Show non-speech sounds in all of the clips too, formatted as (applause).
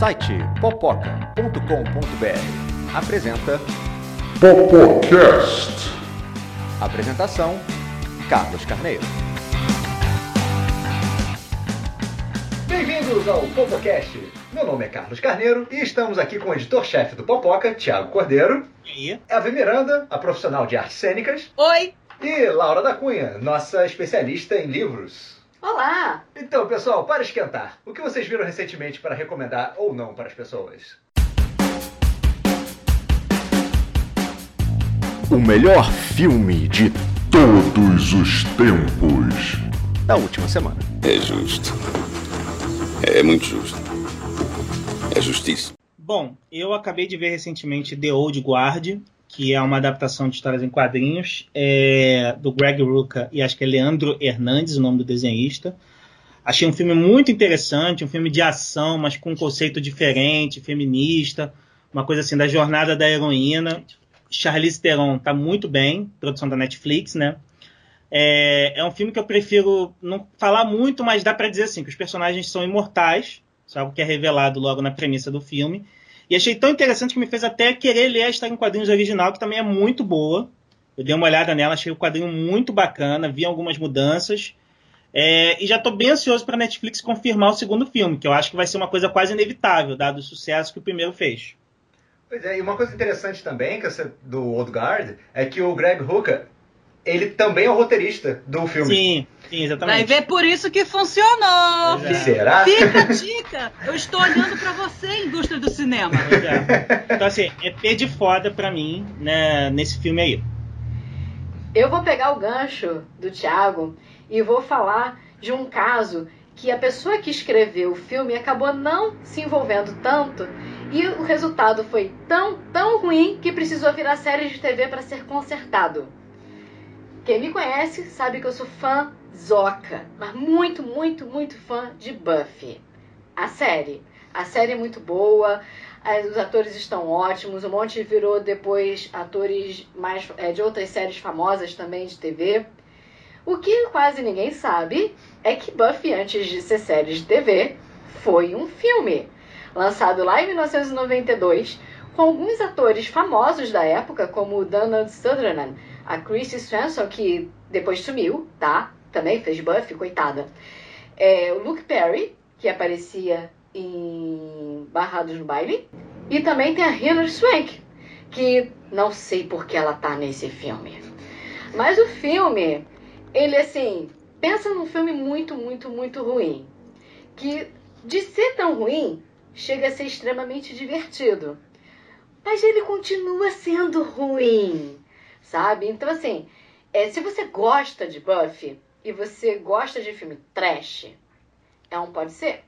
site popoca.com.br apresenta Popocast. Apresentação Carlos Carneiro. Bem-vindos ao Popocast. Meu nome é Carlos Carneiro e estamos aqui com o editor-chefe do Popoca, Thiago Cordeiro. E? Ave Miranda, a profissional de artes cênicas. Oi! E Laura da Cunha, nossa especialista em livros. Olá! Então, pessoal, para esquentar, o que vocês viram recentemente para recomendar ou não para as pessoas? O melhor filme de todos os tempos. Da última semana. É justo. É muito justo. É justiça. Bom, eu acabei de ver recentemente The Old Guard, que é uma adaptação de histórias em quadrinhos é, do Greg Rucka e acho que é Leandro Hernandes, o nome do desenhista. Achei um filme muito interessante, um filme de ação, mas com um conceito diferente, feminista, uma coisa assim da jornada da heroína. Charlize Theron tá muito bem, produção da Netflix, né? É, é um filme que eu prefiro não falar muito, mas dá para dizer assim que os personagens são imortais, isso é algo que é revelado logo na premissa do filme. E achei tão interessante que me fez até querer ler a história em quadrinhos original, que também é muito boa. Eu dei uma olhada nela, achei o quadrinho muito bacana, vi algumas mudanças. É, e já estou bem ansioso para a Netflix confirmar o segundo filme, que eu acho que vai ser uma coisa quase inevitável, dado o sucesso que o primeiro fez. Pois é, e uma coisa interessante também que essa- do Old Guard é que o Greg Hooker, ele também é o roteirista do filme. Sim, sim, Vai exatamente. ver por isso que funcionou! Pois é. Será? Fica a dica! Eu estou olhando pra você, indústria do cinema. É. Então, assim, é pé de foda pra mim né, nesse filme aí. Eu vou pegar o gancho do Thiago e vou falar de um caso que a pessoa que escreveu o filme acabou não se envolvendo tanto e o resultado foi tão, tão ruim que precisou virar série de TV para ser consertado. Quem me conhece sabe que eu sou fã zoca, mas muito, muito, muito fã de Buffy. A série. A série é muito boa, os atores estão ótimos, um monte virou depois atores mais é, de outras séries famosas também de TV. O que quase ninguém sabe é que Buffy, antes de ser série de TV, foi um filme. Lançado lá em 1992, com alguns atores famosos da época, como Donald Sutherland, a Chrissy Swanson, que depois sumiu, tá? Também fez Buffy, coitada. É, o Luke Perry, que aparecia em Barrados no Baile. E também tem a Hilary Swank, que não sei por que ela tá nesse filme. Mas o filme, ele assim, pensa num filme muito, muito, muito ruim. Que de ser tão ruim, chega a ser extremamente divertido. Mas ele continua sendo ruim, sabe? Então assim, é, se você gosta de Buffy e você gosta de filme trash, é um pode ser.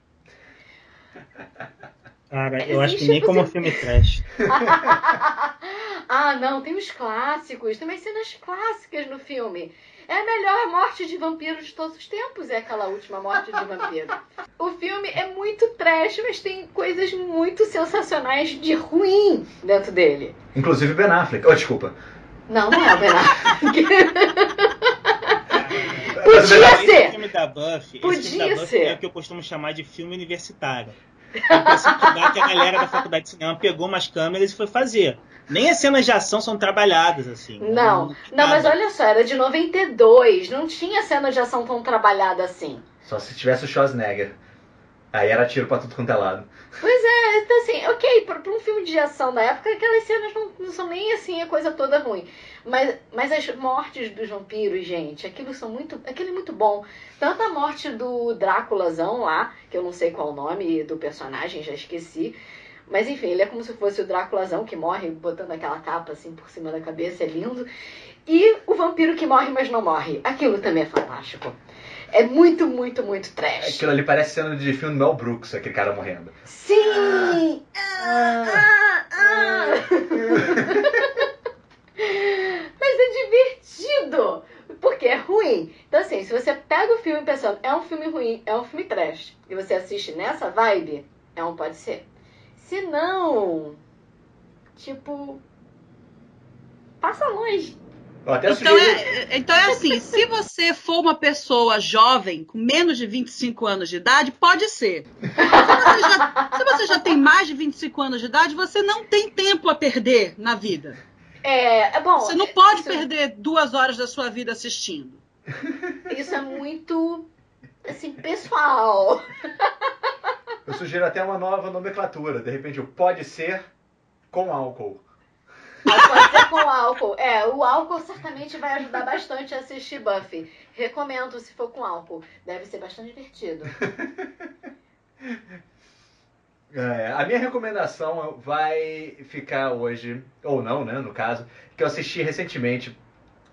(laughs) Cara, eu acho que nem como filme trash. (laughs) ah, não, tem os clássicos, tem umas cenas clássicas no filme. É a melhor morte de vampiro de todos os tempos, é aquela última morte de vampiro. O filme é muito trash, mas tem coisas muito sensacionais de ruim dentro dele. Inclusive Ben Affleck. Oh, desculpa. Não, não é o Ben Affleck. Mas Podia ser. Esse filme da Buffy, Podia filme da Buffy ser. é o que eu costumo chamar de filme universitário. É que a galera da faculdade de cinema pegou umas câmeras e foi fazer. Nem as cenas de ação são trabalhadas assim. Não, não, mas Nada. olha só, era de 92, não tinha cena de ação tão trabalhada assim. Só se tivesse o Schwarzenegger. Aí era tiro pra tudo quanto é lado. Pois é, então assim, ok, pra, pra um filme de ação da época, aquelas cenas não, não são nem assim a coisa toda ruim. Mas, mas as mortes dos vampiros, gente, aquilo são muito. Aquilo é muito bom. Tanto a morte do Dráculazão lá, que eu não sei qual o nome do personagem, já esqueci. Mas enfim, ele é como se fosse o Dráculazão que morre botando aquela capa assim por cima da cabeça, é lindo. E o vampiro que morre, mas não morre. Aquilo também é fantástico. É muito, muito, muito trash. Aquilo ali parece cena de filme do Mel Brooks, aquele cara morrendo. Sim! Ah, ah, ah. (laughs) Mas é divertido! Porque é ruim. Então, assim, se você pega o filme pensando, é um filme ruim, é um filme trash, e você assiste nessa vibe, é um pode ser. Se não, tipo, passa longe. Então sugeri- é, então é assim, se você for uma pessoa jovem, com menos de 25 anos de idade, pode ser. Se você já, se você já tem mais de 25 anos de idade, você não tem tempo a perder na vida. É, é bom. Você não pode isso, perder duas horas da sua vida assistindo. Isso é muito, assim, pessoal. Eu sugiro até uma nova nomenclatura. De repente, o pode ser com álcool. Pode ser com álcool. É, o álcool certamente vai ajudar bastante a assistir Buffy. Recomendo se for com álcool. Deve ser bastante divertido. É, a minha recomendação vai ficar hoje, ou não, né, no caso, que eu assisti recentemente,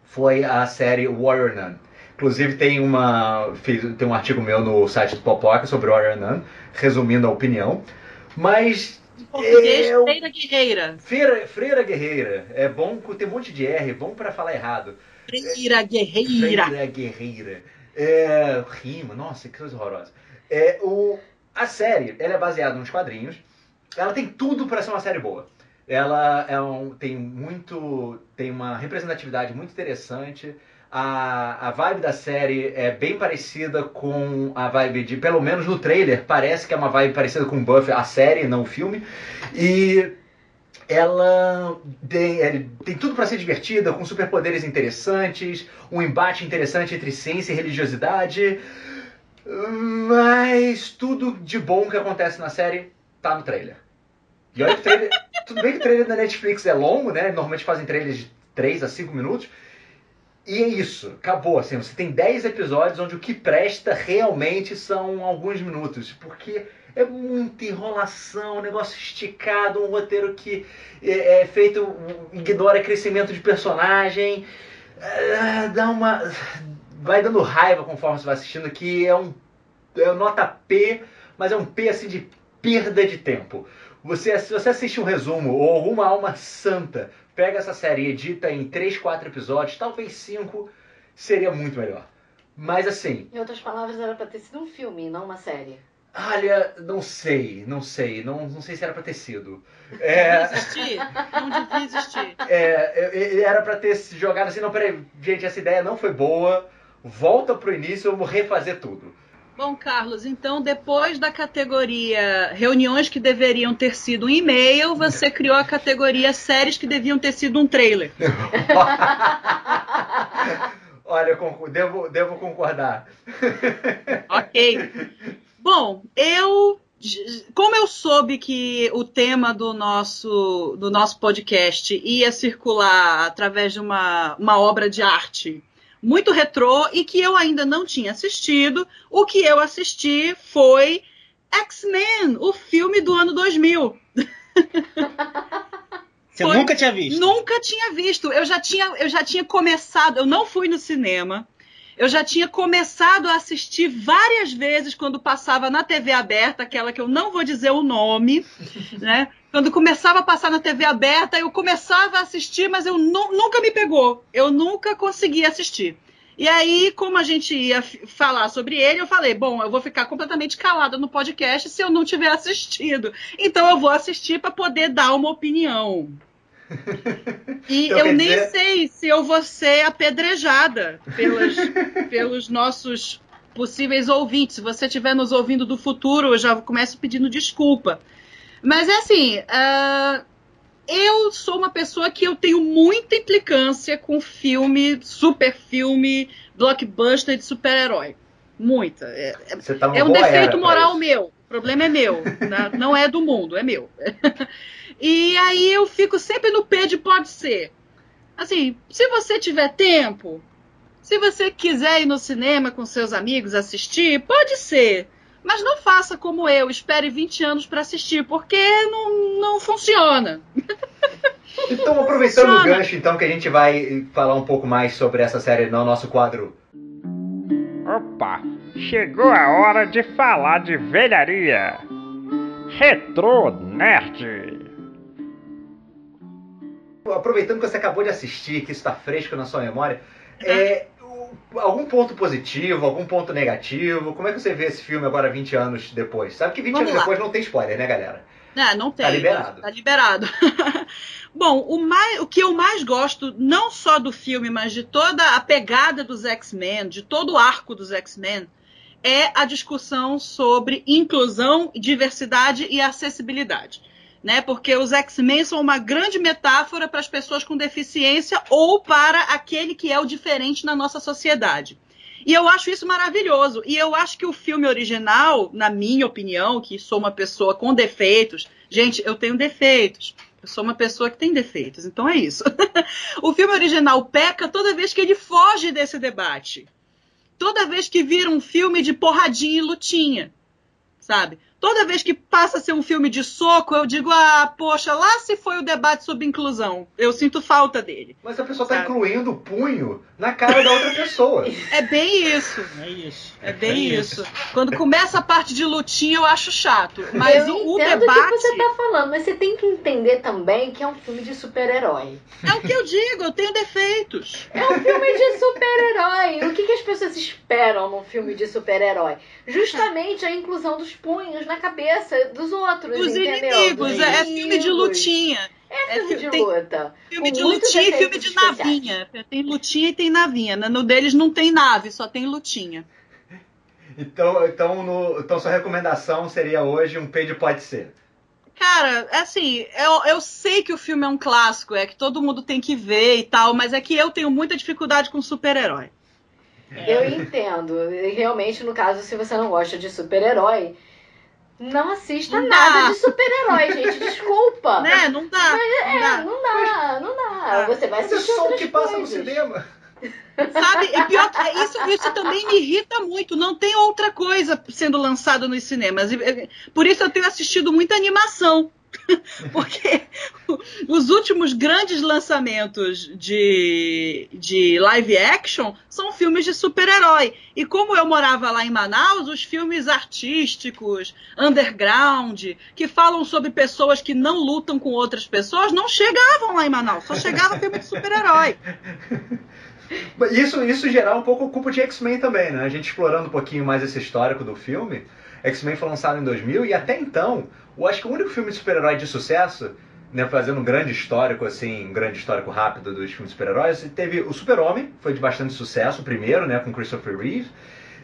foi a série Warrior Nun. Inclusive tem uma fiz, tem um artigo meu no site do Popoca sobre Warrior Nun, resumindo a opinião. Mas Em português, Eu- Freira Guerreira. Freira, Freira Guerreira é bom, tem um monte de R, bom para falar errado. Freira Guerreira. Freira Guerreira. É, rima, nossa, que coisa horrorosa. É, o, a série, ela é baseada nos quadrinhos. Ela tem tudo para ser uma série boa. Ela é um- tem muito, tem uma representatividade muito interessante. A, a vibe da série é bem parecida com a vibe de, pelo menos no trailer, parece que é uma vibe parecida com Buffy, a série, não o filme. E ela tem, é, tem tudo para ser divertida, com superpoderes interessantes, um embate interessante entre ciência e religiosidade. Mas tudo de bom que acontece na série tá no trailer. E olha que o trailer. tudo bem que o trailer da Netflix é longo, né? Normalmente fazem trailers de 3 a 5 minutos. E é isso, acabou. Assim, você tem 10 episódios onde o que presta realmente são alguns minutos. Porque é muita enrolação, um negócio esticado, um roteiro que é, é feito, ignora crescimento de personagem. Ah, dá uma. Vai dando raiva conforme você vai assistindo, que é um. É nota P, mas é um P assim de perda de tempo. Você, se você assiste um resumo ou alguma alma santa, pega essa série e edita em 3, 4 episódios, talvez 5, seria muito melhor. Mas assim, Em outras palavras, era pra ter sido um filme, não uma série. olha, não sei, não sei, não, não sei se era pra ter sido. Devia É, existir? Não devia existir. (laughs) é, é, era pra ter se jogado assim, não, peraí, gente, essa ideia não foi boa, volta pro início, vamos refazer tudo. Bom, Carlos, então depois da categoria reuniões que deveriam ter sido um e-mail, você criou a categoria séries que deviam ter sido um trailer. (laughs) Olha, devo, devo concordar. (laughs) Ok. Bom, eu. Como eu soube que o tema do nosso, do nosso podcast ia circular através de uma, uma obra de arte muito retrô e que eu ainda não tinha assistido, o que eu assisti foi X-Men, o filme do ano 2000. (laughs) Você Foi- nunca tinha visto? Nunca tinha visto. Eu já tinha, eu já tinha começado. Eu não fui no cinema. Eu já tinha começado a assistir várias vezes quando passava na TV aberta, aquela que eu não vou dizer o nome, (laughs) né? Quando começava a passar na TV aberta, eu começava a assistir, mas eu nu- nunca me pegou. Eu nunca consegui assistir. E aí, como a gente ia falar sobre ele, eu falei: bom, eu vou ficar completamente calada no podcast se eu não tiver (laughs) assistido. Então eu vou assistir para poder dar uma opinião. E Então, eu quer nem dizer- sei se eu vou ser apedrejada pelas, (laughs) pelos nossos possíveis ouvintes. Se você estiver nos ouvindo do futuro, eu já começo pedindo desculpa. Mas é assim, ah, eu sou uma pessoa que eu tenho muita implicância com filme, super filme, blockbuster de super-herói. Muita. É, é- tá é um defeito moral meu. O problema é meu. né? (laughs) Não é do mundo, é meu. (laughs) E aí eu fico sempre no pé de pode ser. Assim, se você tiver tempo, se você quiser ir no cinema com seus amigos assistir, pode ser. Mas não faça como eu, espere 20 anos para assistir, porque não, não funciona. (laughs) Então, aproveitando o Funciona. gancho, então, que a gente vai falar um pouco mais sobre essa série no nosso quadro. Opa, chegou a hora de falar de velharia. Retro Nerd. Aproveitando que você acabou de assistir, que isso está fresco na sua memória, é, o- algum ponto positivo, algum ponto negativo? Como é que você vê esse filme agora 20 anos depois? Sabe que 20 Vamos anos lá. depois não tem spoiler, né, galera? Ah, não tem. Tá liberado. Tá liberado. (laughs) Bom, o, mais, o que eu mais gosto, não só do filme, mas de toda a pegada dos X-Men, de todo o arco dos X-Men, é a discussão sobre inclusão, diversidade e acessibilidade. Né? Porque os X-Men são uma grande metáfora para as pessoas com deficiência ou para aquele que é o diferente na nossa sociedade. E eu acho isso maravilhoso. E eu acho que o filme original, na minha opinião, que sou uma pessoa com defeitos, gente, eu tenho defeitos. Eu sou uma pessoa que tem defeitos, então é isso. (laughs) o filme original peca toda vez que ele foge desse debate. Toda vez que vira um filme de porradinha e lutinha, sabe? Toda vez que passa a ser um filme de soco, eu digo, ah, poxa, lá se foi o debate sobre inclusão. Eu sinto falta dele. Mas a pessoa está incluindo o punho na cara da outra pessoa. (laughs) É bem isso. É isso. É bem isso. Quando começa a parte de lutinha, eu acho chato. Mas eu o, o entendo debate. o que você tá falando, mas você tem que entender também que é um filme de super-herói. É o que eu digo, eu tenho defeitos. É um filme de super-herói. O que, que as pessoas esperam num filme de super-herói? Justamente a inclusão dos punhos na cabeça dos outros, Dos entendeu? inimigos. Dos É, é filme de inimigos. lutinha. É É filme fi- de tem- luta. Filme de lutinha e filme de especiais. navinha. Tem lutinha e tem navinha. né? No deles não tem nave, só tem lutinha. Então, então, no, então sua recomendação seria hoje um P de pode ser. Cara, assim, eu, eu sei que o filme é um clássico, é que todo mundo tem que ver e tal, mas é que eu tenho muita dificuldade com super-herói. Eu entendo. Realmente, no caso, se você não gosta de super-herói, não assista Não nada dá. de super-herói, gente. (laughs) Desculpa. Né? Não dá. Não É, dá. não dá, não dá. Você vai Mas é assistir só o que passa no coisas. cinema. Sabe? E pior que é isso, isso também me irrita muito. Não tem outra coisa sendo lançada nos cinemas. Por isso eu tenho assistido muita animação. (laughs) Porque os últimos grandes lançamentos de, de live action são filmes de super-herói. E como eu morava lá em Manaus, os filmes artísticos, underground, que falam sobre pessoas que não lutam com outras pessoas, não chegavam lá em Manaus. Só chegava filme de super-herói. Isso, isso gerar um pouco culpa de X-Men também, né? A gente explorando um pouquinho mais esse histórico do filme. X-Men foi lançado em 2000 e até então, eu acho que o único filme de super-herói de sucesso, né, fazendo um grande histórico, assim, um grande histórico rápido dos filmes de super-heróis, teve o Super-Homem, foi de bastante sucesso, o primeiro, né, com Christopher Reeve.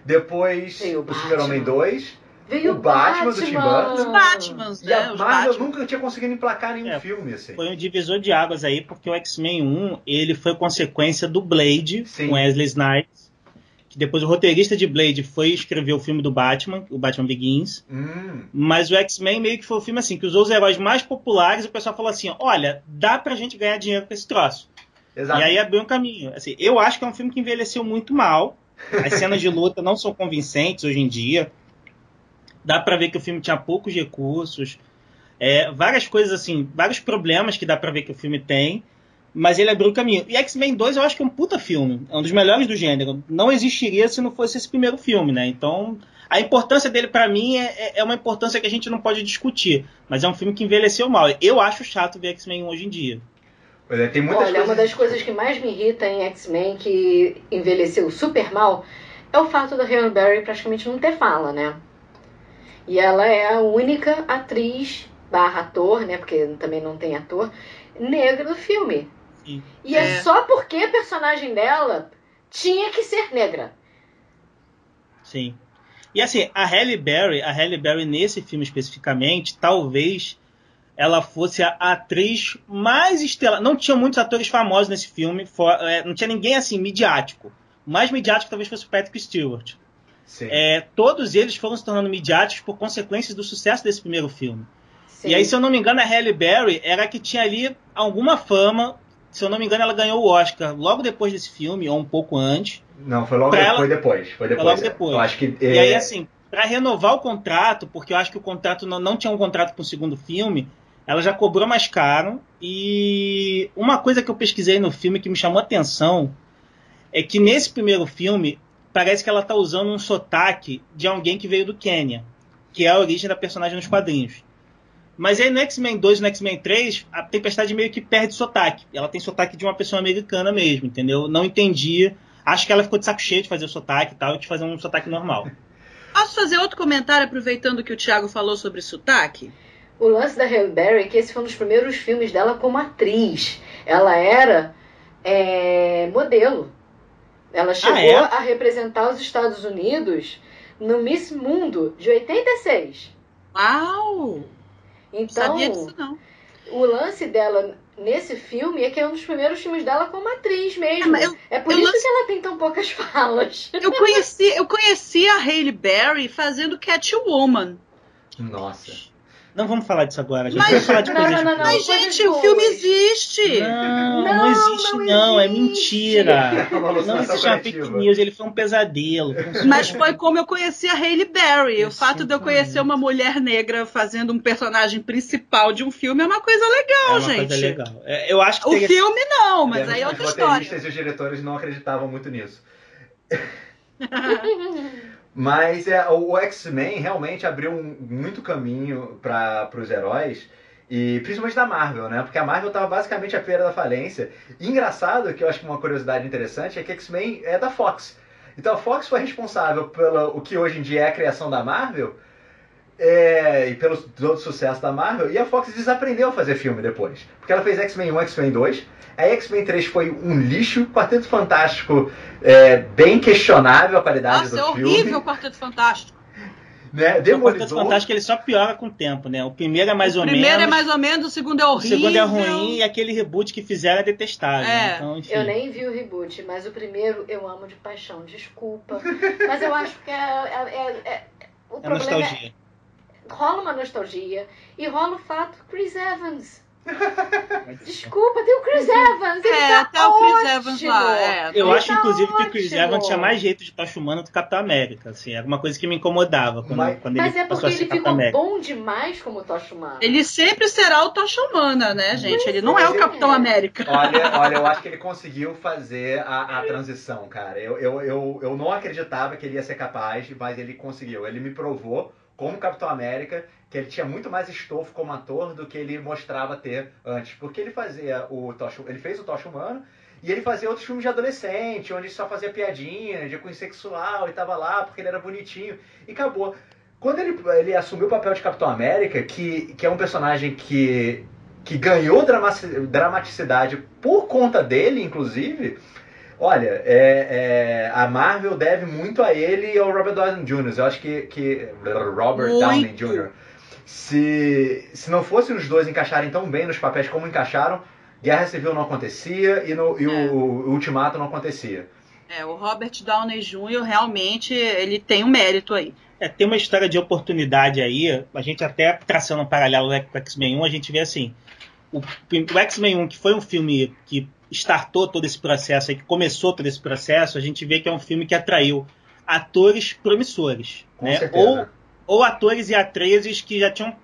Depois, Veio o o Super-Homem Batman. 2. Veio O Batman do Tim Burton. Os Batmans, E a né? Marvel Batman. nunca tinha conseguido emplacar nenhum É, filme, assim. Foi um divisor de águas aí, porque o X-Men 1 ele foi consequência do Blade, Sim. com Wesley Snipes. Que depois o roteirista de Blade foi escrever o filme do Batman, o Batman Begins. Hum, Mas o X-Men meio que foi o filme assim, que usou os heróis mais populares e o pessoal falou assim: olha, dá pra gente ganhar dinheiro com esse troço. exato. E aí abriu um caminho. Assim, eu acho que é um filme que envelheceu muito mal. As cenas de luta não são convincentes hoje em dia. Dá pra ver que o filme tinha poucos recursos. É, várias coisas assim, vários problemas que dá pra ver que o filme tem. Mas ele abriu o caminho. E X-Men 2 eu acho que é um puta filme. É um dos melhores do gênero. Não existiria se não fosse esse primeiro filme, né? Então, a importância dele pra mim é, é- é uma importância que a gente não pode discutir. Mas é um filme que envelheceu mal. Eu acho chato ver X-Men hoje em dia. Pois é, tem muitas Olha, coisas... uma das coisas que mais me irrita em X-Men, que envelheceu super mal, é o fato da Halle Berry praticamente não ter fala, né? E ela é a única atriz barra ator, né? Porque também não tem ator, negra do filme. Sim. E é. É. só porque a personagem dela tinha que ser negra. Sim. E assim, a Halle Berry, a Halle Berry nesse filme especificamente, talvez ela fosse a atriz mais estelar. Não tinha muitos atores famosos nesse filme, for- é, não tinha ninguém assim midiático. O mais midiático talvez fosse o Patrick Stewart. Sim. É, todos eles foram se tornando midiáticos por consequências do sucesso desse primeiro filme. Sim. E aí, se eu não me engano, a Halle Berry era a que tinha ali alguma fama. Se eu não me engano, ela ganhou o Oscar logo depois desse filme, ou um pouco antes. Não, foi logo depois, ela- foi depois. Foi depois. logo é. depois. Eu acho que. E é, aí, assim, pra renovar o contrato, porque eu acho que o contrato não, não tinha um contrato pro segundo filme, ela já cobrou mais caro. E uma coisa que eu pesquisei no filme que me chamou a atenção é que nesse primeiro filme parece que ela tá usando um sotaque de alguém que veio do Quênia, que é a origem da personagem nos quadrinhos. Mas aí no X-Men 2 e no X-Men 3, a Tempestade meio que perde sotaque. Ela tem sotaque de uma pessoa americana mesmo, entendeu? Não entendi. Acho que ela ficou de saco cheio de fazer o sotaque e tal, e de fazer um sotaque normal. (laughs) Posso fazer outro comentário aproveitando que o Thiago falou sobre sotaque? o lance da Halle Berry é que esse foi um dos primeiros filmes dela como atriz. Ela era é, modelo. Ela chegou é? a representar os Estados Unidos no Miss Mundo de 86. Uau! Não Então, sabia disso, não. o lance dela nesse filme é que é um dos primeiros filmes dela como atriz É, mesmo. mas eu- É por isso lance- que ela tem tão poucas (laughs) falas. Eu conheci, eu conheci a Hailey Berry fazendo Catwoman. Nossa. Não vamos falar disso agora, gente Mas- falar de Não, coisas não, não, não. Mas, gente, o filme existe. Não, não, Não, existe não não, é existe. mentira. Não alucinação existe uma fake news, ele foi um pesadelo. Mas foi como eu conheci a Hailey Berry. O Eu fato de eu conhecer uma mulher negra fazendo um personagem principal de um filme é uma coisa legal, é uma gente. coisa legal. É, eu acho que O teria- filme não, mas aí é que outra os história. roteiristas e os diretores não acreditavam muito nisso. (laughs) Mas é, o X-Men realmente abriu um- muito caminho para os heróis, e principalmente da Marvel, né? Porque a Marvel estava basicamente à feira da falência. E engraçado, que eu acho que uma curiosidade interessante, é que X-Men é da Fox. Então a Fox foi responsável pelo o que hoje em dia é a criação da Marvel, é, e pelo todo o sucesso da Marvel, e a Fox desaprendeu a fazer filme depois. Porque ela fez X-Men 1 X-Men 2, a X-Men 3 foi um lixo, Quarteto Fantástico é bem questionável a qualidade Nossa, do é filme. horrível o Quarteto Fantástico. Né? O Quarteto Demolidor. Fantástico ele só piora com o tempo, né? O primeiro é mais o ou primeiro menos. é mais ou menos, o segundo é O horrível. segundo é ruim e aquele reboot que fizeram é detestável. É. Então, enfim. Eu nem vi o reboot, mas o primeiro eu amo de paixão, desculpa. Mas eu acho que é, é- é- é- o É problema nostalgia. é rola uma nostalgia e rola o fato Chris Evans. (laughs) Desculpa, tem o Chris Evans. Ele É, tá até o Chris ótimo. Evans lá. É. Eu Ele acho, tá inclusive, que o Chris ótimo. Evans tinha mais jeito de tocha humana do que Capitão América. Assim, era uma coisa que me incomodava quando, Mas- quando Mas ele é passou porque ele Capitão ficou América. bom demais como Tocha Humana. Ele sempre será o Tocha Humana, né, gente? Ele não é o Mas Capitão é. América. Olha, (laughs) olha, eu acho que ele conseguiu fazer a, a transição, cara. Eu, eu, eu, eu não acreditava que ele ia ser capaz, mas ele conseguiu. Ele me provou, como Capitão América, que ele tinha muito mais estofo como ator do que ele mostrava ter antes. Porque ele fazia o Tocha, ele fez o Tocha Humano e ele fazia outros filmes de adolescente, onde só fazia piadinha de cunho sexual e tava lá porque ele era bonitinho. E acabou. Quando ele, ele assumiu o papel de Capitão América, que, que é um personagem que, que ganhou dramaticidade por conta dele, inclusive, olha, é, é, a Marvel deve muito a ele e ao Robert Downey Jr. Eu acho que, que Robert Muito. Downey Jr. Se, se não fossem os dois encaixarem tão bem nos papéis como encaixaram, Guerra Civil não acontecia e, no, e É. o, o Ultimato não acontecia. É, o Robert Downey Jr. realmente ele tem um mérito aí. É, tem uma história de oportunidade aí, a gente até traçando um paralelo com o X-Men 1, a gente vê assim, o, o X-Men 1, que foi um filme que startou todo esse processo, aí, que começou todo esse processo, a gente vê que é um filme que atraiu atores promissores, Com né? certeza. Ou, ou atores e atrizes que já tinham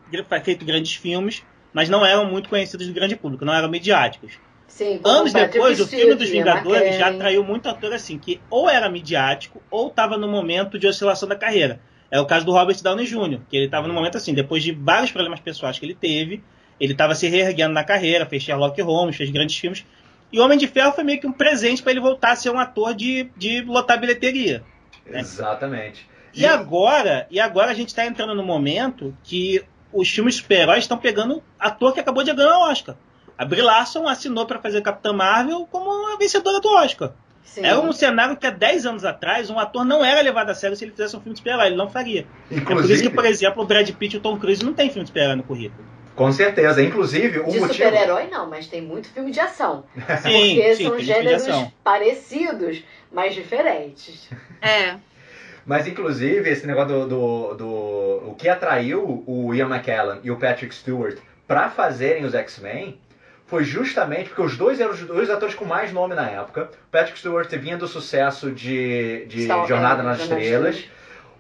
feito grandes filmes, mas não eram muito conhecidos do grande público, não eram midiáticos. Sim, Anos depois, o filme dos Vingadores já atraiu muito ator assim, que ou era midiático ou estava no momento de oscilação da carreira. É o caso do Robert Downey Jr., que ele estava no momento assim, depois de vários problemas pessoais que ele teve, ele estava se reerguendo na carreira, fez Sherlock Holmes, fez grandes filmes. E Homem de Ferro foi meio que um presente para ele voltar a ser um ator de, de lotar bilheteria. É. Exatamente. E agora, e agora a gente está entrando no momento que os filmes super-heróis estão pegando ator que acabou de ganhar o Oscar. A Brie Larson assinou para fazer Capitã Marvel como a vencedora do Oscar. Sim. Era um cenário que há 10 anos atrás um ator não era levado a sério se ele fizesse um filme de super-herói, ele não faria. É por isso Inclusive, que, por exemplo, o Brad Pitt e o Tom Cruise não tem filme de super-herói no currículo. Com certeza. Inclusive, o De motivo. super-herói não, mas tem muito filme de ação. (laughs) Sim, porque sim, são gêneros parecidos, mas diferentes. É. Mas, inclusive, esse negócio do, do, do- O que atraiu o Ian McKellen e o Patrick Stewart pra fazerem os X-Men foi justamente porque os dois eram os dois atores com mais nome na época. O Patrick Stewart vinha do sucesso de, de Star- Jornada nas Jornada nas Estrelas.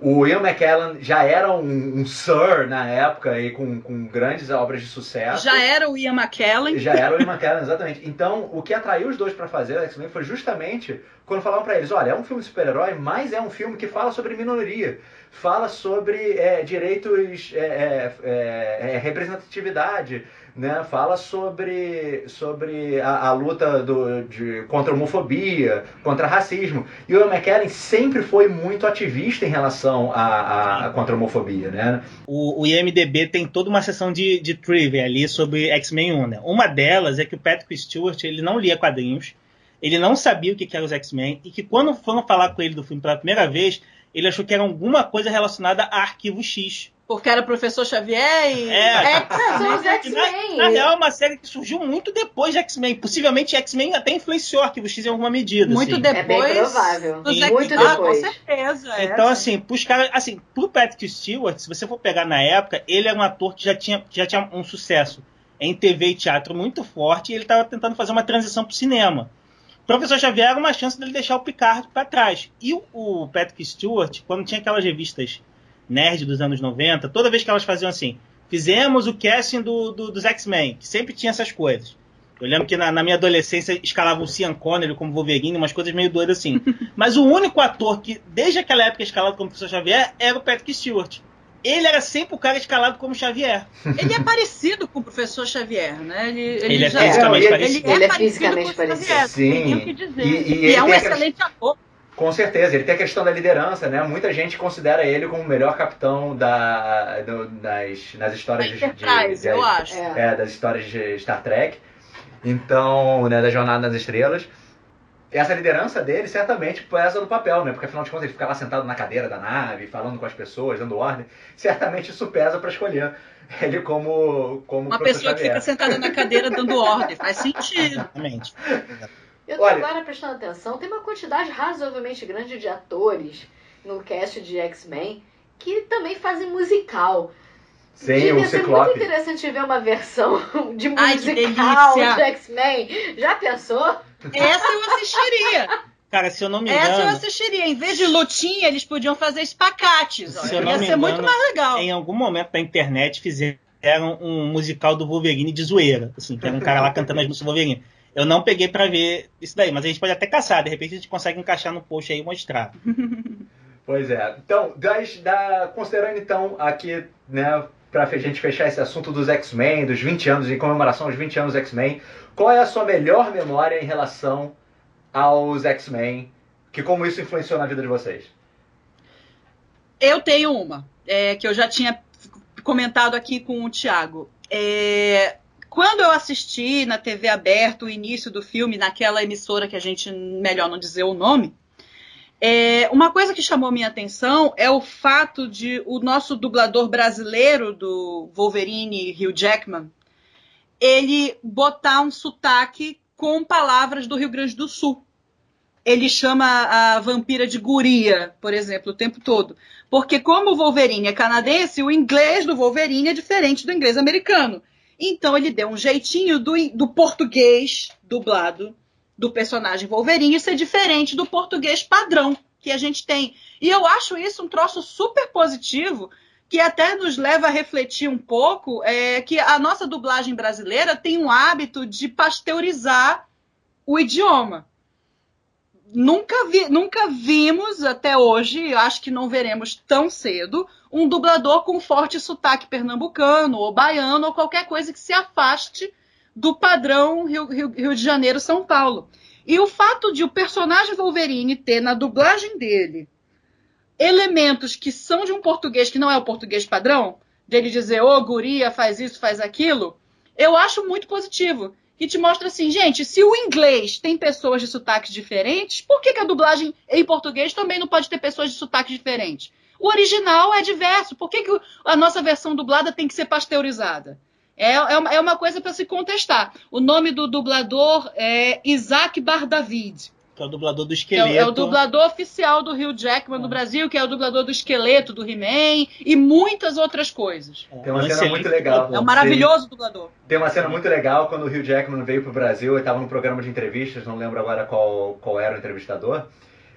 O Ian McKellen já era um, um Sir na época e com, com grandes obras de sucesso. Já era o Ian McKellen. Já era o Ian McKellen, exatamente. Então, o que atraiu os dois pra fazer o X-Men foi justamente quando falavam pra eles, olha, é um filme de super-herói, mas é um filme que fala sobre minoria. fala sobre é, direitos, é, é, é, representatividade, né? fala sobre, sobre a, a luta do, de, contra a homofobia, contra racismo. E o McKellen sempre foi muito ativista em relação a, a, a contra a homofobia. Né? O, o, IMDB tem toda uma sessão de, de trivia ali sobre X-Men 1. Né? Uma delas é que o Patrick Stewart ele não lia quadrinhos, ele não sabia o que eram os X-Men, e que quando foram falar com ele do filme pela primeira vez, ele achou que era alguma coisa relacionada a Arquivo X. Porque era professor Xavier e. É, É, são os X-Men. Na real, é uma série que surgiu muito depois de X-Men. Possivelmente X-Men até influenciou Arquivo X em alguma medida. Muito assim. É bem depois. provável. dos. X-Men. Muito Ah, com depois. certeza. é, Então, sim. assim, pros caras, assim, pro Patrick Stewart, se você for pegar na época, ele era um ator que já tinha, já tinha um sucesso em TV e teatro muito forte e ele estava tentando fazer uma transição pro cinema. O Professor Xavier era uma chance dele deixar o Picard para trás. E o, o Patrick Stewart, quando tinha aquelas revistas nerd dos anos 90, toda vez que elas faziam assim, fizemos o casting do, do- dos X-Men, que sempre tinha essas coisas. Eu lembro que na, na minha adolescência escalavam o Sean Connery como Wolverine, umas coisas meio doidas assim. (laughs) Mas o único ator que, desde aquela época, escalado como Professor Xavier era o Patrick Stewart. Ele era sempre o cara escalado como Xavier. Ele é parecido com o professor Xavier, né? Ele, Ele é já- fisicamente ele- parecido. Ele é, Ele é parecido fisicamente com o parecido. Xavier, Sim. não tem o que dizer. E- E, e ele é um excelente ator. Com certeza, ele tem a questão da liderança, né? Muita gente considera ele como o melhor capitão da, do- nas, nas histórias de, de, de- eu acho. É. é, das histórias de Star Trek. Então, né, da Jornada nas Estrelas. Essa liderança dele certamente pesa no papel, né? Porque afinal de contas ele fica lá sentado na cadeira da nave, falando com as pessoas, dando ordem. Certamente isso pesa para escolher ele como, como Uma pessoa que Xavier. fica sentada na cadeira dando ordem. Faz (laughs) sentido. Exatamente. Eu tô Olha- agora prestando atenção, tem uma quantidade razoavelmente grande de atores no cast de X-Men que também fazem musical. Sim, Devia o ser Ciclope. muito interessante ver uma versão (laughs) de Ai, musical delícia. de X-Men. Já pensou? Essa eu assistiria. Cara, se eu não me Essa eu engano, assistiria. Em vez de lutinha, eles podiam fazer espacates. Se eu não Ia me ser muito engano, mais legal. em algum momento da internet fizeram um musical do Wolverine de zoeira. Assim, que era um cara lá cantando as músicas do Wolverine. Eu não peguei pra ver isso daí, mas a gente pode até caçar. De repente a gente consegue encaixar no post aí e mostrar. (laughs) Pois é. Então, das, da, considerando então aqui, né, pra gente fechar esse assunto dos X-Men, dos 20 anos, em comemoração aos 20 anos dos X-Men, qual é a sua melhor memória em relação aos X-Men? Que como isso influenciou na vida de vocês? Eu tenho uma, é, que eu já tinha comentado aqui com o Thiago. É, quando eu assisti na TV aberta o início do filme, naquela emissora que a gente, melhor não dizer o nome, é, uma coisa que chamou minha atenção é o fato de o nosso dublador brasileiro do Wolverine, Hugh Jackman, ele botar um sotaque com palavras do Rio Grande do Sul. Ele chama a vampira de guria, por exemplo, o tempo todo. Porque como o Wolverine é canadense, o inglês do Wolverine é diferente do inglês americano. Então ele deu um jeitinho do, do português dublado do personagem Wolverine ser diferente do português padrão que a gente tem. E eu acho isso um troço super positivo que até nos leva a refletir um pouco é, que a nossa dublagem brasileira tem um hábito de pasteurizar o idioma. Nunca, vi, nunca vimos até hoje, acho que não veremos tão cedo, um dublador com forte sotaque pernambucano ou baiano ou qualquer coisa que se afaste do padrão Rio, Rio, Rio de Janeiro, São Paulo. E o fato de o personagem Wolverine ter na dublagem dele elementos que são de um português que não é o português padrão, dele dizer, ô, guria, faz isso, faz aquilo, eu acho muito positivo. Que te mostra assim, gente, se o inglês tem pessoas de sotaques diferentes, por que, que a dublagem em português também não pode ter pessoas de sotaques diferentes? O original é diverso, por que, que a nossa versão dublada tem que ser pasteurizada? É, é, uma, é coisa para se contestar. O nome do dublador é Isaac Bardavid. Que é o dublador do É, esqueleto. o- é o dublador oficial do Rio Jackman no Brasil, que é o dublador do esqueleto do He-Man e muitas outras coisas. Tem uma um cena muito legal. dublador. É um maravilhoso dublador. Tem uma cena muito legal quando o Hugh Jackman veio pro Brasil, ele estava num programa de entrevistas, não lembro agora qual, qual era o entrevistador,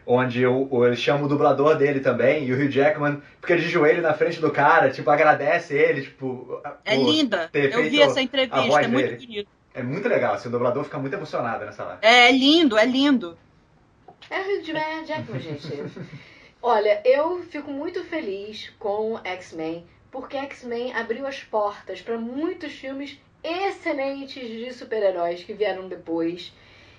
onde o- ele chama o dublador dele também, e o Hugh Jackman fica de joelho na frente do cara, tipo, agradece ele, tipo... É por linda. Eu vi essa entrevista, é muito dele. bonito. É muito legal, assim, o dublador fica muito emocionado nessa live. É lindo, é lindo. É o Hugh Jackman, gente. Olha, eu fico muito feliz com X-Men, porque X-Men abriu as portas para muitos filmes excelentes de super-heróis que vieram depois.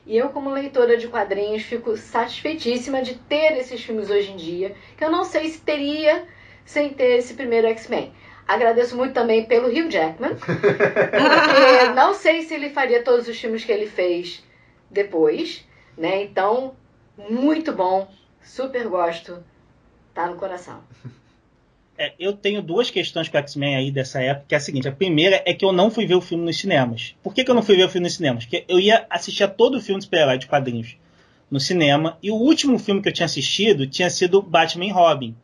E eu, como leitora de quadrinhos, fico satisfeitíssima de ter esses filmes hoje em dia, que eu não sei se teria sem ter esse primeiro X-Men. Agradeço muito também pelo Hugh Jackman, porque (laughs) não sei se ele faria todos os filmes que ele fez depois, né? Então, muito bom, super gosto, tá no coração. É, eu tenho duas questões com X-Men aí dessa época, que é a seguinte: a primeira é que eu não fui ver o filme nos cinemas. Por que, que eu não fui ver o filme nos cinemas? Porque eu ia assistir a todo o filme de super-herói de quadrinhos no cinema, e o último filme que eu tinha assistido tinha sido Batman e Robin.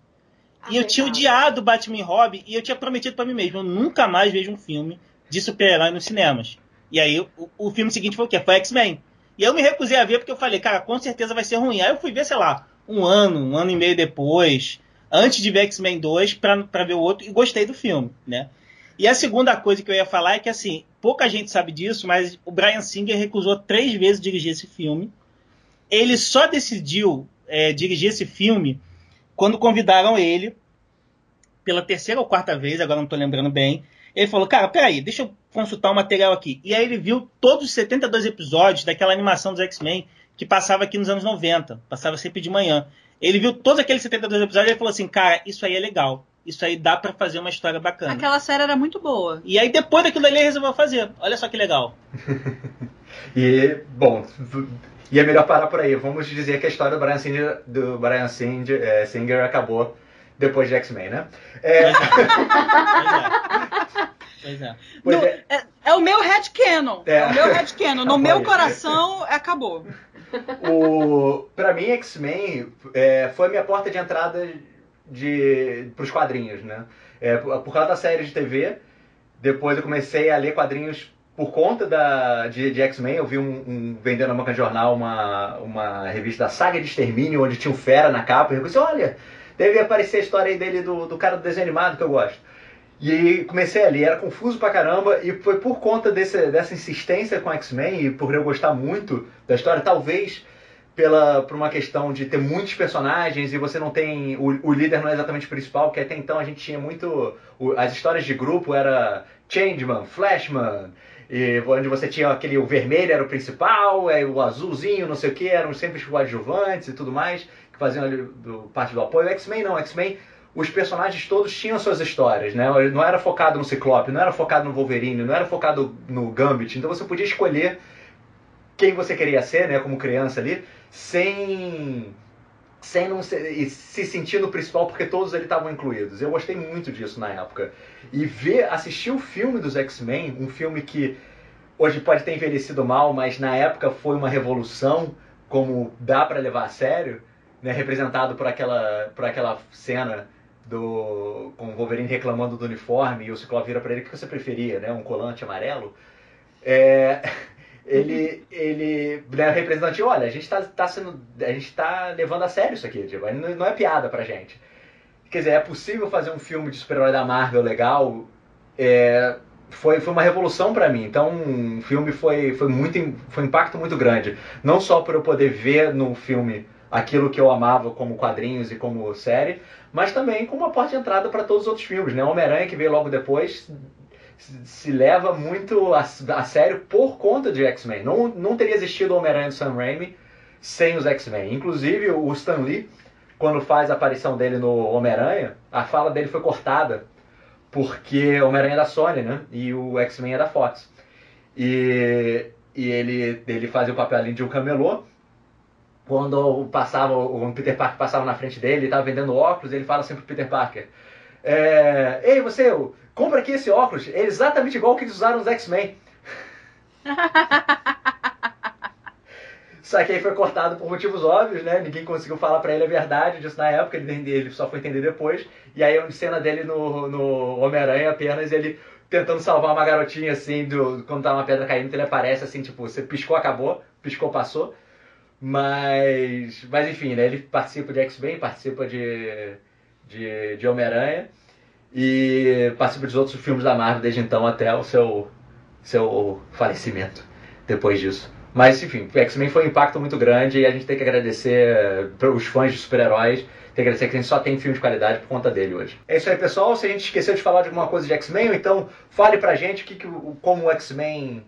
E eu tinha odiado Batman e Robin, e eu tinha prometido para mim mesmo: eu nunca mais vejo um filme de super-herói nos cinemas. E aí o, o filme seguinte foi o quê? Foi X-Men. E eu me recusei a ver porque eu falei, cara, com certeza vai ser ruim. Aí eu fui ver, sei lá, um ano, um ano e meio depois antes de ver X-Men 2 para ver o outro e gostei do filme, né? E a segunda coisa que eu ia falar é que, assim, pouca gente sabe disso, mas o Brian Singer recusou três vezes dirigir esse filme. Ele só decidiu é, dirigir esse filme quando convidaram ele pela terceira ou quarta vez, agora não estou lembrando bem. Ele falou, cara, peraí, deixa eu consultar o material aqui. E aí ele viu todos os 72 episódios daquela animação dos X-Men que passava aqui nos anos 90, passava sempre de manhã. Ele viu todos aqueles 72 episódios e falou assim: cara, isso aí é legal. Isso aí dá para fazer uma história bacana. Aquela série era muito boa. E aí depois daquilo ali ele resolveu fazer. Olha só que legal. (laughs) e, bom, e é melhor parar por aí. Vamos dizer que a história do Brian Singer, do Brian Singer, é, Singer acabou depois de X-Men, né? É... Pois é. Pois é. No, é. é. é. o meu headcanon. É. é o meu headcanon. No meu coração, acabou. O, pra mim, X-Men é, foi a minha porta de entrada de, pros quadrinhos, né? É, por causa da série de TV, depois eu comecei a ler quadrinhos por conta da, de, de X-Men. Eu vi um, um, vendendo na banca de jornal uma, uma revista da Saga de Extermínio, onde tinha um fera na capa. E eu pensei, olha, deve aparecer a história aí dele do, do cara do desenho animado que eu gosto. E comecei a ler, era confuso pra caramba, e foi por conta desse, dessa insistência com X-Men, e por eu gostar muito da história, talvez pela, por uma questão de ter muitos personagens e você não tem. O, o líder não é exatamente o principal, porque até então a gente tinha muito. O, as histórias de grupo era Changeman, Flashman, e onde você tinha aquele. O vermelho era o principal, é, o azulzinho, não sei o que, eram sempre os coadjuvantes e tudo mais, que faziam do, parte do apoio. X-Men não, X-Men os personagens todos tinham suas histórias, né? Não era focado no Ciclope, não era focado no Wolverine, não era focado no Gambit. Então você podia escolher quem você queria ser, né? Como criança ali, sem sem não ser, se sentir no principal porque todos ali estavam incluídos. Eu gostei muito disso na época. E ver, assistir o filme dos X-Men, um filme que hoje pode ter envelhecido mal, mas na época foi uma revolução, como dá para levar a sério, né? Representado por aquela por aquela cena do com o Wolverine reclamando do uniforme e o Ciclope vira para ele o que você preferia, né? Um colante amarelo. É, ele ele né, representante, olha, a gente está tá sendo a gente tá levando a sério isso aqui, tipo, não é piada pra gente. Quer dizer, é possível fazer um filme de super-herói da Marvel legal? É, foi, foi uma revolução para mim. Então, o um filme foi, foi muito foi um impacto muito grande. Não só por eu poder ver no filme aquilo que eu amava como quadrinhos e como série, mas também como uma porta de entrada para todos os outros filmes. Né? Homem-Aranha, que veio logo depois, se leva muito a, a sério por conta de X-Men. Não, não teria existido o Homem-Aranha do Sam Raimi sem os X-Men. Inclusive, o Stan Lee, quando faz a aparição dele no Homem-Aranha, a fala dele foi cortada porque o Homem-Aranha é da Sony, né? E o X-Men é da Fox. E, e ele, ele fazia o papel de um camelô quando passava, o Peter Parker passava na frente dele, ele estava vendendo óculos, ele fala sempre pro Peter Parker: é, Ei, você, compra aqui esse óculos, é exatamente igual que eles usaram nos X-Men. (laughs) Só que aí foi cortado por motivos óbvios, né? Ninguém conseguiu falar para ele a verdade disso na época, ele, ele só foi entender depois. E aí a cena dele no, no Homem-Aranha apenas ele tentando salvar uma garotinha assim, do, quando tá uma pedra caindo, ele aparece assim, tipo, você piscou, acabou, piscou, passou. Mas, mas enfim, né? Ele participa de X-Men, participa de, de, de Homem-Aranha e participa dos outros filmes da Marvel desde então até o seu, seu falecimento depois disso. Mas enfim, X-Men foi um impacto muito grande e a gente tem que agradecer para os fãs de super-heróis que agradecer que a gente só tem filme de qualidade por conta dele hoje. É isso aí, pessoal. Se a gente esqueceu de falar de alguma coisa de X-Men, então fale pra gente o que, como o X-Men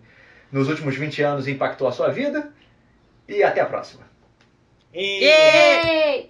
nos últimos 20 anos impactou a sua vida. E até a próxima. E-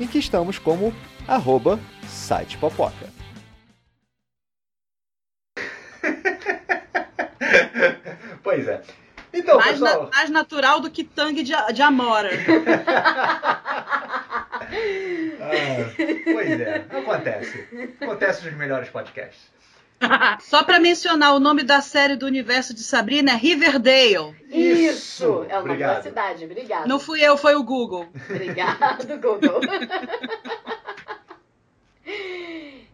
em que estamos como arroba sitepopoca. (laughs) Pois é. Então, mais, na- pessoal. mais natural do que tangue de, de amora. (laughs) Ah, pois é, acontece. Acontece nos melhores podcasts. (laughs) Só para mencionar, o nome da série do universo de Sabrina é Riverdale. Isso! É uma boa cidade, obrigado. Não fui eu, foi o Google. Obrigado, Google. (laughs)